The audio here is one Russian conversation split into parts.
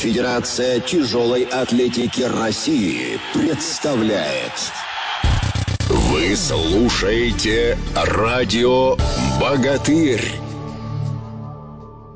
Федерация тяжелой атлетики России представляет. Вы слушаете радио «Богатырь».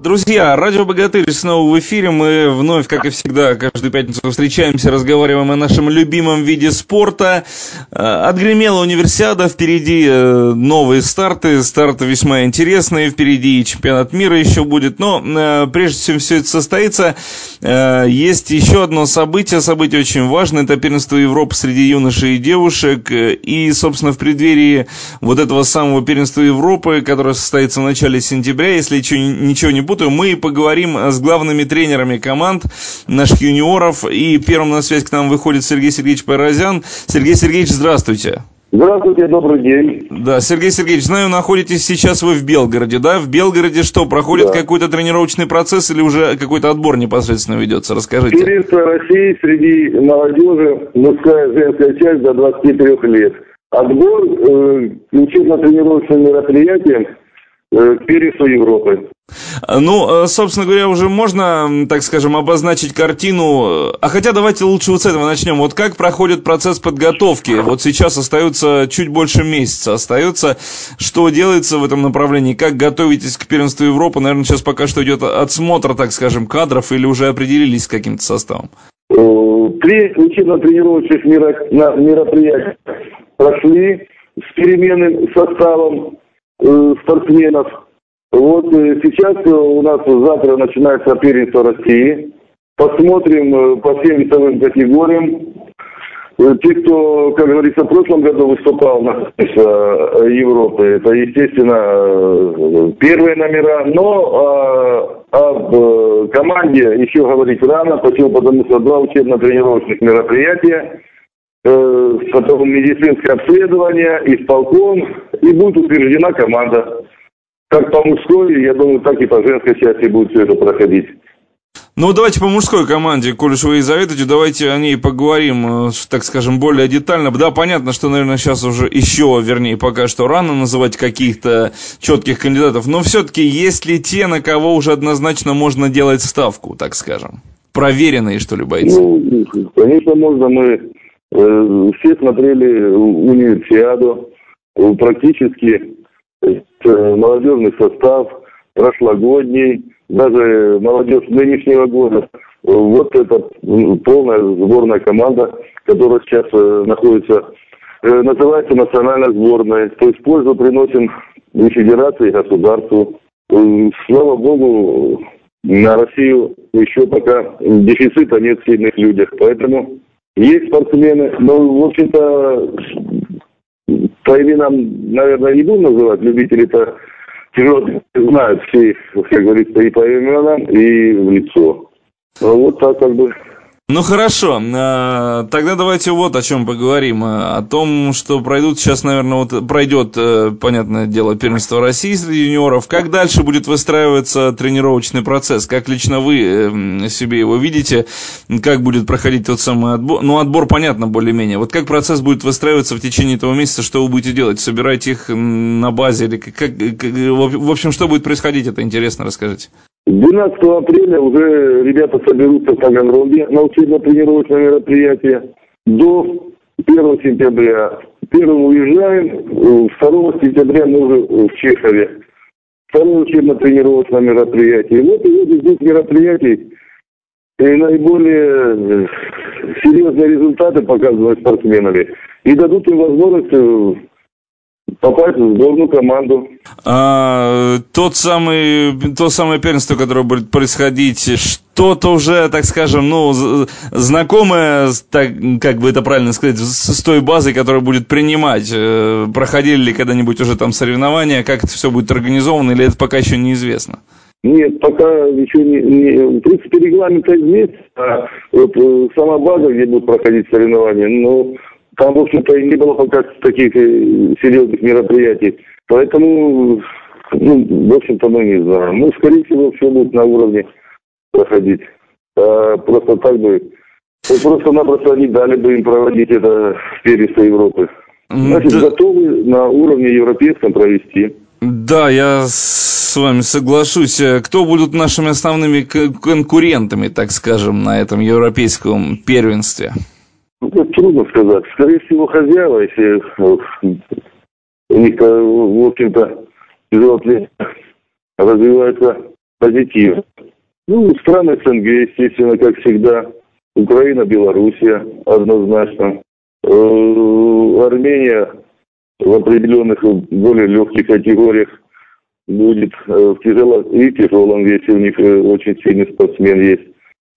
Друзья, радио «Богатырь» снова в эфире. Мы вновь, как и всегда, каждую пятницу встречаемся, разговариваем о нашем любимом виде спорта. Э, отгремела универсиада, впереди э, новые старты, старты весьма интересные, впереди и чемпионат мира еще будет. Но э, прежде чем все это состоится, есть еще одно событие, событие очень важное, это первенство Европы среди юношей и девушек. И, собственно, в преддверии вот этого самого первенства Европы, которое состоится в начале сентября, если ничего не будет, путаю, мы поговорим с главными тренерами команд наших юниоров. И первым на связь к нам выходит Сергей Сергеевич Паразян. Сергей Сергеевич, здравствуйте. Здравствуйте, добрый день. Да, Сергей Сергеевич, знаю, находитесь сейчас вы в Белгороде, да? В Белгороде что, проходит да. какой-то тренировочный процесс или уже какой-то отбор непосредственно ведется? Расскажите. Первенство России среди молодежи, мужская женская часть до 23 лет. Отбор э, учебно-тренировочным мероприятием к первенству Европы. Ну, э, собственно говоря, уже можно, так скажем, обозначить картину. А хотя давайте лучше вот с этого начнем. Вот как проходит процесс подготовки? Вот сейчас остается чуть больше месяца. Остается, что делается в этом направлении? Как готовитесь к первенству Европы? Наверное, сейчас пока что идет отсмотр, так скажем, кадров или уже определились с каким-то составом? Э, три учебно-тренировочных мероприятия прошли с переменным составом э, спортсменов – вот э, сейчас э, у нас завтра начинается первенство России. Посмотрим э, по всем весовым категориям. Те, кто, как говорится, в прошлом году выступал на Европы, это, естественно, первые номера. Но а, об команде еще говорить рано. Почему? Потому что два учебно-тренировочных мероприятия, потом медицинское обследование, исполком, и будет утверждена команда как по мужской, я думаю, так и по женской части будет все это проходить. Ну, давайте по мужской команде, коль уж вы и заветуете, давайте о ней поговорим, э, так скажем, более детально. Да, понятно, что, наверное, сейчас уже еще, вернее, пока что рано называть каких-то четких кандидатов, но все-таки есть ли те, на кого уже однозначно можно делать ставку, так скажем? Проверенные, что ли, бойцы? Ну, конечно, можно. Мы э, все смотрели универсиаду, практически Э, молодежный состав прошлогодний, даже молодежь нынешнего года. Вот это полная сборная команда, которая сейчас э, находится, э, называется национальной сборной. То есть пользу приносим и федерации, и государству. Слава богу, на Россию еще пока дефицита нет в сильных людях. Поэтому есть спортсмены, но, в общем-то, по именам, наверное, не буду называть, любители-то тяжело знают все, как говорится, и по именам, и в лицо. Вот так как бы ну хорошо, а, тогда давайте вот о чем поговорим. О том, что пройдут сейчас, наверное, вот пройдет, э, понятное дело, первенство России среди юниоров. Как дальше будет выстраиваться тренировочный процесс? Как лично вы себе его видите? Как будет проходить тот самый отбор? Ну, отбор понятно более-менее. Вот как процесс будет выстраиваться в течение этого месяца? Что вы будете делать? Собирать их на базе? Или как, как, в общем, что будет происходить? Это интересно, расскажите. 12 апреля уже ребята соберутся в Таганроге на учебно-тренировочное мероприятие. До 1 сентября. Первым уезжаем, 2 сентября мы уже в Чехове. Второе учебно-тренировочное мероприятие. И вот этих мероприятий и наиболее серьезные результаты показывают спортсменами и дадут им возможность попасть в сборную команду. А, тот самый, то самое первенство, которое будет происходить, что-то уже, так скажем, ну, знакомое, так, как бы это правильно сказать, с, с той базой, которая будет принимать. Э, проходили ли когда-нибудь уже там соревнования, как это все будет организовано, или это пока еще неизвестно? Нет, пока еще не, не... В принципе, регламент есть, а вот э, сама база, где будут проходить соревнования, но там, в общем-то, и не было пока таких серьезных мероприятий. Поэтому, ну, в общем-то, мы не знаем. Ну, скорее всего, все будет на уровне проходить. А просто так бы... Просто-напросто они дали бы им проводить это в первенство Европы. Значит, да. готовы на уровне европейском провести. Да, я с вами соглашусь. Кто будут нашими основными конкурентами, так скажем, на этом европейском первенстве? Ну, это трудно сказать. Скорее всего, хозяева, если у них, в общем-то, тяжело развивается позитив. Ну, страны СНГ, естественно, как всегда. Украина, Белоруссия, однозначно. Э, Армения в определенных более легких категориях будет э, в тяжелом и тяжелом весе. У них э, очень сильный спортсмен есть.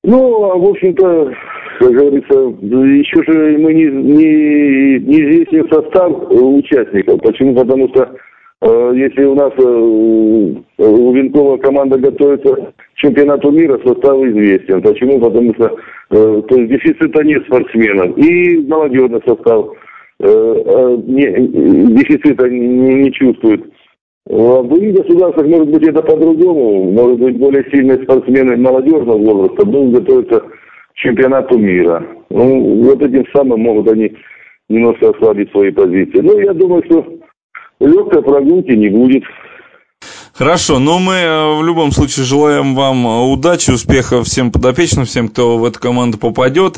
Ну, а в общем-то, как говорится, еще же мы не, не, не известен состав участников. Почему? Потому что э, если у нас э, у Винкова команда готовится к чемпионату мира, состав известен. Почему? Потому что э, то есть дефицита нет спортсменов. И молодежный состав э, э, не, дефицита не, не чувствует. В других государствах, может быть, это по-другому. Может быть, более сильные спортсмены молодежного возраста будут готовиться чемпионату мира. Ну, вот этим самым могут они немножко ослабить свои позиции. Ну, я думаю, что легкой прогулки не будет. Хорошо, но мы э, в любом случае желаем вам удачи, успехов всем подопечным, всем, кто в эту команду попадет.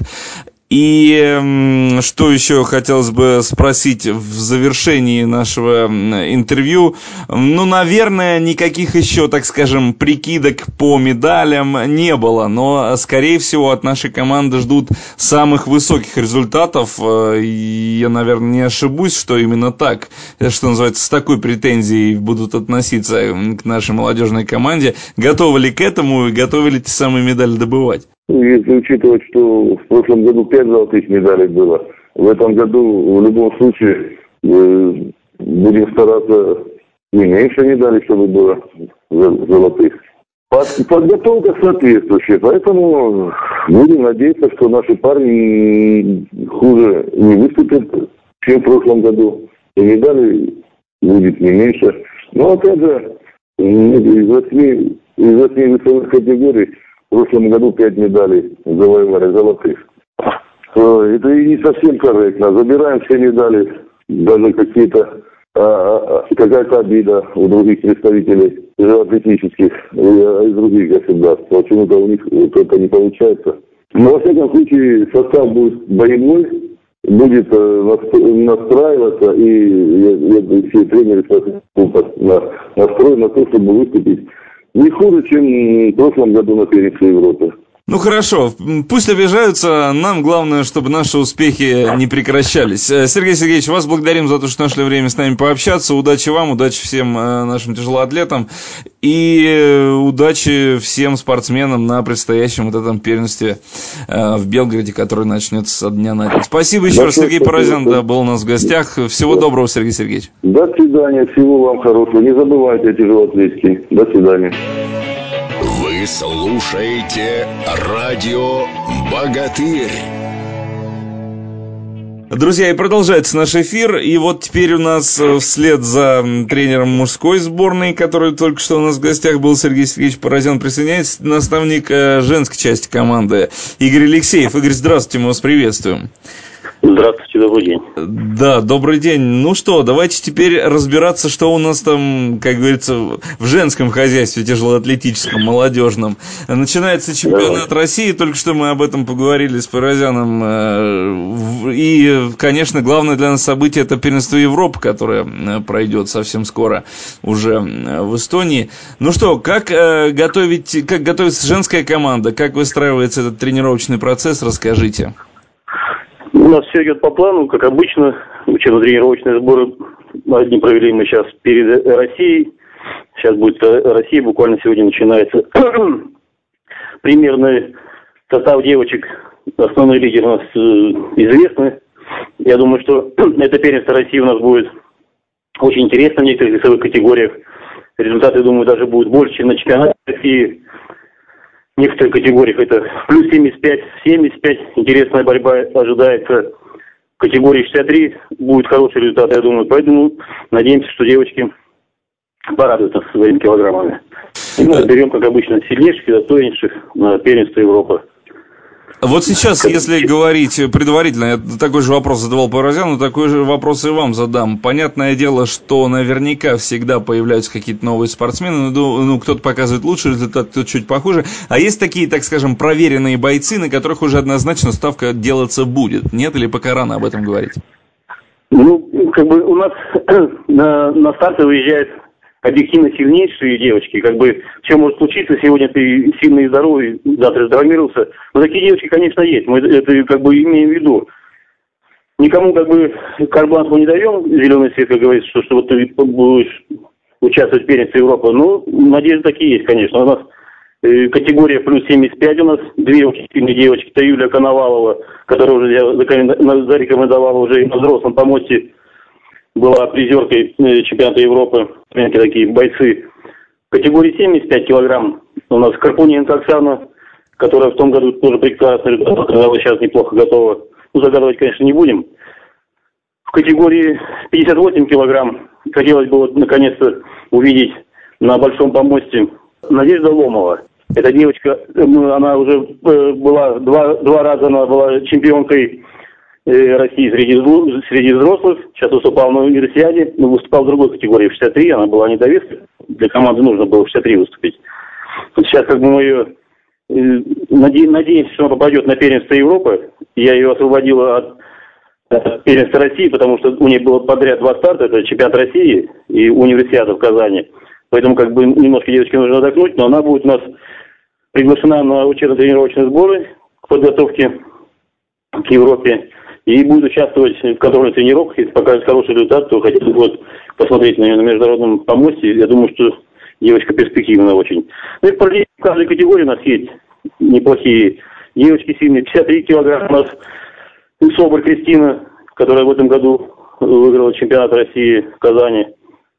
И что еще хотелось бы спросить в завершении нашего интервью? Ну, наверное, никаких еще, так скажем, прикидок по медалям не было, но, скорее всего, от нашей команды ждут самых высоких результатов. Э, я, наверное, не ошибусь, что именно так, что называется, с такой претензией будут относиться к нашей молодежной команде. Готовы ли к этому и готовы ли те самые медали добывать? Ну, если учитывать, что в прошлом году пять золотых медалей было, в этом году в любом случае э, будем стараться не меньше медалей, чтобы было золотых. Подготовка соответствующая, поэтому будем надеяться, что наши парни хуже не выступят, чем в прошлом году. И медалей будет не меньше. Но опять же, из восьми, из восьми весовых категорий в прошлом году пять медалей завоевали золотых. Э, это и не совсем корректно. Забираем все медали, даже какие-то а, а, а, какая-то обида у других представителей атлетических из других государств. Почему-то у них вот это не получается. Но, во всяком случае, состав будет боевой, будет э, настраиваться, и все тренеры настроены на то, чтобы выступить не хуже, чем в прошлом году на первенстве Европы. Ну хорошо, пусть обижаются, нам главное, чтобы наши успехи не прекращались. Э, Сергей Сергеевич, вас благодарим за то, что нашли время с нами пообщаться. Удачи вам, удачи всем э, нашим тяжелоатлетам и э, удачи всем спортсменам на предстоящем вот этом первенстве в Белгороде, который начнется со дня на день. Спасибо еще раз, Сергей Паразян, да, был у нас в гостях. Всего доброго, Сергей Сергеевич. До свидания, всего вам хорошего. Не забывайте о тяжелоатлетике. До свидания. Слушаете радио «Богатырь». Друзья, и продолжается наш эфир. И вот теперь у нас э, вслед за тренером мужской сборной, который только что у нас в гостях был, Сергей Сергеевич Поразян, присоединяется наставник э, женской части команды Игорь Алексеев. Игорь, здравствуйте, мы вас приветствуем. Здравствуйте, добрый день. Да, добрый день. Ну что, давайте теперь разбираться, что у нас там, как говорится, в женском хозяйстве тяжелоатлетическом, молодежном. Начинается чемпионат Давай. России, только что мы об этом поговорили с Паразяном. Э, и, конечно, главное для нас событие – это первенство Европы, которое э, пройдет совсем скоро уже э, в Эстонии. Ну что, как готовить, как готовится женская команда, как выстраивается этот тренировочный процесс, расскажите. У нас все идет по плану, как обычно. Учебно-тренировочные сборы одни провели мы сейчас перед Россией. Сейчас будет Россия, буквально сегодня начинается. Примерный состав девочек, основные лидеры у нас э, известны. Я думаю, что это первенство России у нас будет очень интересно в некоторых весовых категориях. Результаты, думаю, даже будут больше, чем на чемпионате России некоторых категориях это плюс 75, 75. Интересная борьба ожидается. В категории 63 будет хороший результат, я думаю. Поэтому надеемся, что девочки порадуют нас своими килограммами. И мы берем, как обычно, сильнейших и достойнейших на первенство Европы. Вот сейчас, если говорить предварительно, я такой же вопрос задавал Паразяну, такой же вопрос и вам задам. Понятное дело, что наверняка всегда появляются какие-то новые спортсмены, ну, ну кто-то показывает лучший результат, кто-то чуть похуже. А есть такие, так скажем, проверенные бойцы, на которых уже однозначно ставка делаться будет? Нет или пока рано об этом говорить? Ну, как бы у нас на, на старты выезжает объективно сильнейшие девочки, как бы все может случиться, сегодня ты сильный и здоровый, завтра травмировался. Но такие девочки, конечно, есть, мы это как бы имеем в виду. Никому как бы карбланку не даем, зеленый свет, как говорится, что, что вот ты будешь участвовать в первенстве Европы. Ну, надежды такие есть, конечно. У нас э, категория плюс 75 у нас, две очень сильные девочки, это Юлия Коновалова, которая уже зарекомендовала уже и на взрослом помосте была призеркой э, чемпионата Европы, такие бойцы. В категории 75 килограмм у нас Карпуненко Оксана, которая в том году тоже прекрасно, сейчас неплохо готова. Ну, загадывать, конечно, не будем. В категории 58 килограмм хотелось бы вот наконец-то увидеть на большом помосте Надежда Ломова. Эта девочка, ну, она уже э, была два, два раза она была чемпионкой Э, России среди, среди взрослых. Сейчас выступал на универсиаде, но выступал в другой категории, в 63, она была недовеска. Для команды нужно было в 63 выступить. Вот сейчас как бы мы ее э, наде, надеемся, что она попадет на первенство Европы. Я ее освободила от, от первенства России, потому что у нее было подряд два старта, это чемпионат России и универсиада в Казани. Поэтому как бы немножко девочке нужно отдохнуть, но она будет у нас приглашена на учебно-тренировочные сборы к подготовке к Европе и будет участвовать в контрольных тренировках. Если покажет хороший результат, то хотя бы вот посмотреть на нее на международном помосте. Я думаю, что девочка перспективная очень. Ну и в каждой категории у нас есть неплохие девочки сильные. 53 килограмма у нас Соболь Кристина, которая в этом году выиграла чемпионат России в Казани.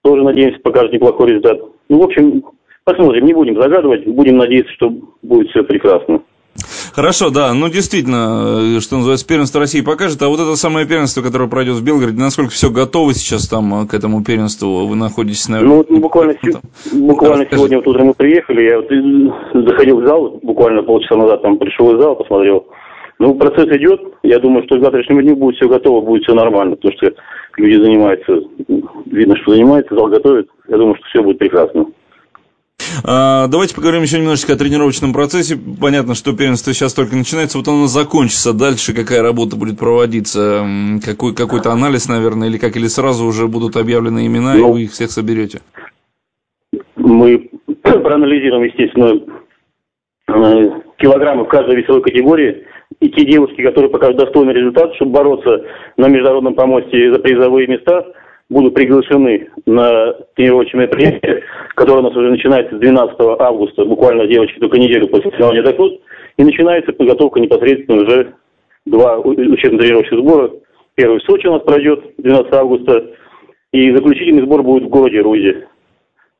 Тоже, надеемся, покажет неплохой результат. Ну, в общем, посмотрим, не будем загадывать, будем надеяться, что будет все прекрасно. Хорошо, да, ну действительно, э, что называется, первенство России покажет, а вот это самое первенство, которое пройдет в Белгороде, насколько все готово сейчас там э, к этому первенству, вы находитесь, наверное? Ну, вот буквально, там, буквально да, сегодня вот утром мы приехали, я вот э, заходил в зал, буквально полчаса назад там пришел в зал, посмотрел. Ну, процесс идет, я думаю, что к завтрашнему дню будет все готово, будет все нормально, потому что люди занимаются, видно, что занимаются, зал готовит, я думаю, что все будет прекрасно. А, давайте поговорим еще немножечко о тренировочном процессе. Понятно, что первенство сейчас только начинается, вот оно закончится. Дальше какая работа будет проводиться? Какой, какой-то анализ, наверное, или как? Или сразу уже будут объявлены имена, ну, и вы их всех соберете? Мы проанализируем, естественно, э, килограммы в каждой весовой категории. И те девушки, которые покажут достойный результат, чтобы бороться на международном помосте за призовые места – будут приглашены на тренировочное мероприятие, которое у нас уже начинается с 12 августа, буквально девочки только неделю после финала отдохнут, и начинается подготовка непосредственно уже два учебно-тренировочных сбора. Первый в Сочи у нас пройдет 12 августа, и заключительный сбор будет в городе Рузе.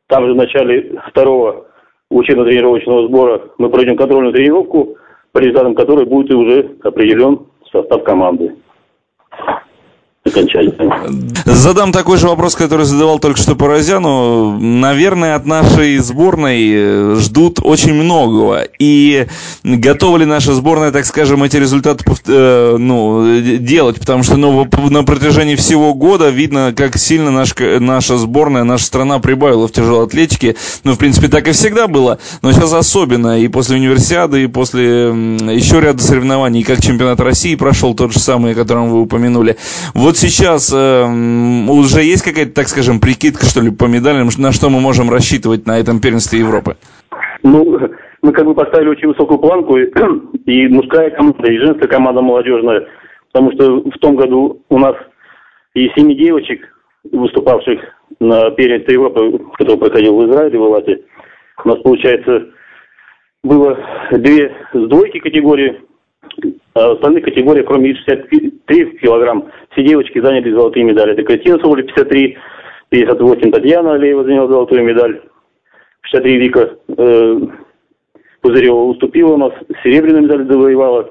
Там же в начале второго учебно-тренировочного сбора мы пройдем контрольную тренировку, по результатам которой будет уже определен состав команды окончательно. Задам такой же вопрос, который задавал только что Порозяну. Наверное, от нашей сборной э, ждут очень многого. И готова ли наша сборная, так скажем, эти результаты э, ну, делать? Потому что ну, на протяжении всего года видно, как сильно наш, наша сборная, наша страна прибавила в тяжелой атлетике. Ну, в принципе, так и всегда было. Но сейчас особенно. И после универсиады, и после еще ряда соревнований, как чемпионат России прошел тот же самый, о котором вы упомянули. Вот сейчас э, уже есть какая-то, так скажем, прикидка, что ли, по медалям, на что мы можем рассчитывать на этом первенстве Европы? Ну, мы как бы поставили очень высокую планку, и, и мужская команда, и женская команда молодежная, потому что в том году у нас и семи девочек, выступавших на первенстве Европы, который проходил в Израиле, в Элате, у нас, получается, было две с двойки категории, остальных категориях, кроме 63 килограмм, все девочки заняли золотые медали. Это Кристина Соболь 53, 58 Татьяна Алеева заняла золотую медаль, 63 Вика э, Пузырева уступила у нас, серебряную медаль завоевала.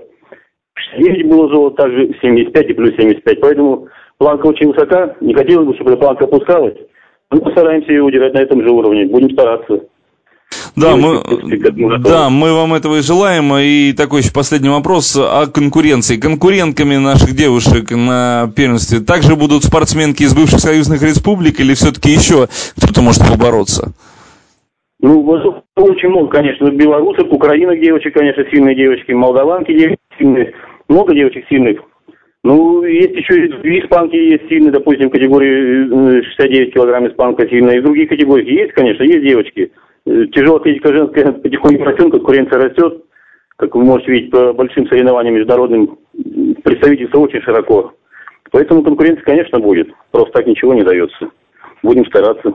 69 было золото, также 75 и плюс 75. Поэтому планка очень высока. Не хотелось бы, чтобы эта планка опускалась. Мы постараемся ее удержать на этом же уровне. Будем стараться. Да, мы, да, мы вам этого и желаем. И такой еще последний вопрос о конкуренции. Конкурентками наших девушек на первенстве также будут спортсменки из бывших союзных республик или все-таки еще кто-то может побороться? Ну, очень много, конечно, белорусов, украинок девочек, конечно, сильные девочки, молдаванки девочки сильные, много девочек сильных. Ну, есть еще и испанки есть сильные, допустим, в категории 69 э, килограмм испанка сильная. И в других категориях есть, конечно, есть девочки. Э, тяжелая атлетика женская потихоньку растет, конкуренция растет. Как вы можете видеть по большим соревнованиям международным, представительство очень широко. Поэтому конкуренция, конечно, будет. Просто так ничего не дается. Будем стараться.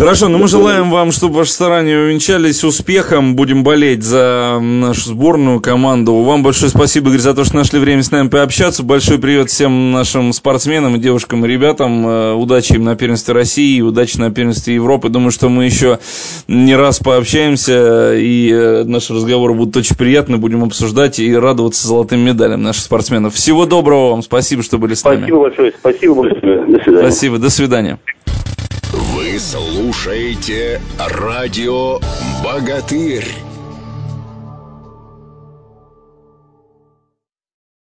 Хорошо, но ну мы желаем вам, чтобы ваши старания увенчались успехом. Будем болеть за нашу сборную команду. Вам большое спасибо, Игорь, за то, что нашли время с нами пообщаться. Большой привет всем нашим спортсменам, девушкам и ребятам. Э, удачи им на первенстве России, удачи на первенстве Европы. Думаю, что мы еще не раз пообщаемся, и э, наши разговоры будут очень приятны. Будем обсуждать и радоваться золотым медалям наших спортсменов. Всего доброго вам. Спасибо, что были с нами. Спасибо большое. Спасибо большое. До свидания. Спасибо. До свидания. Слушаете радио «Богатырь».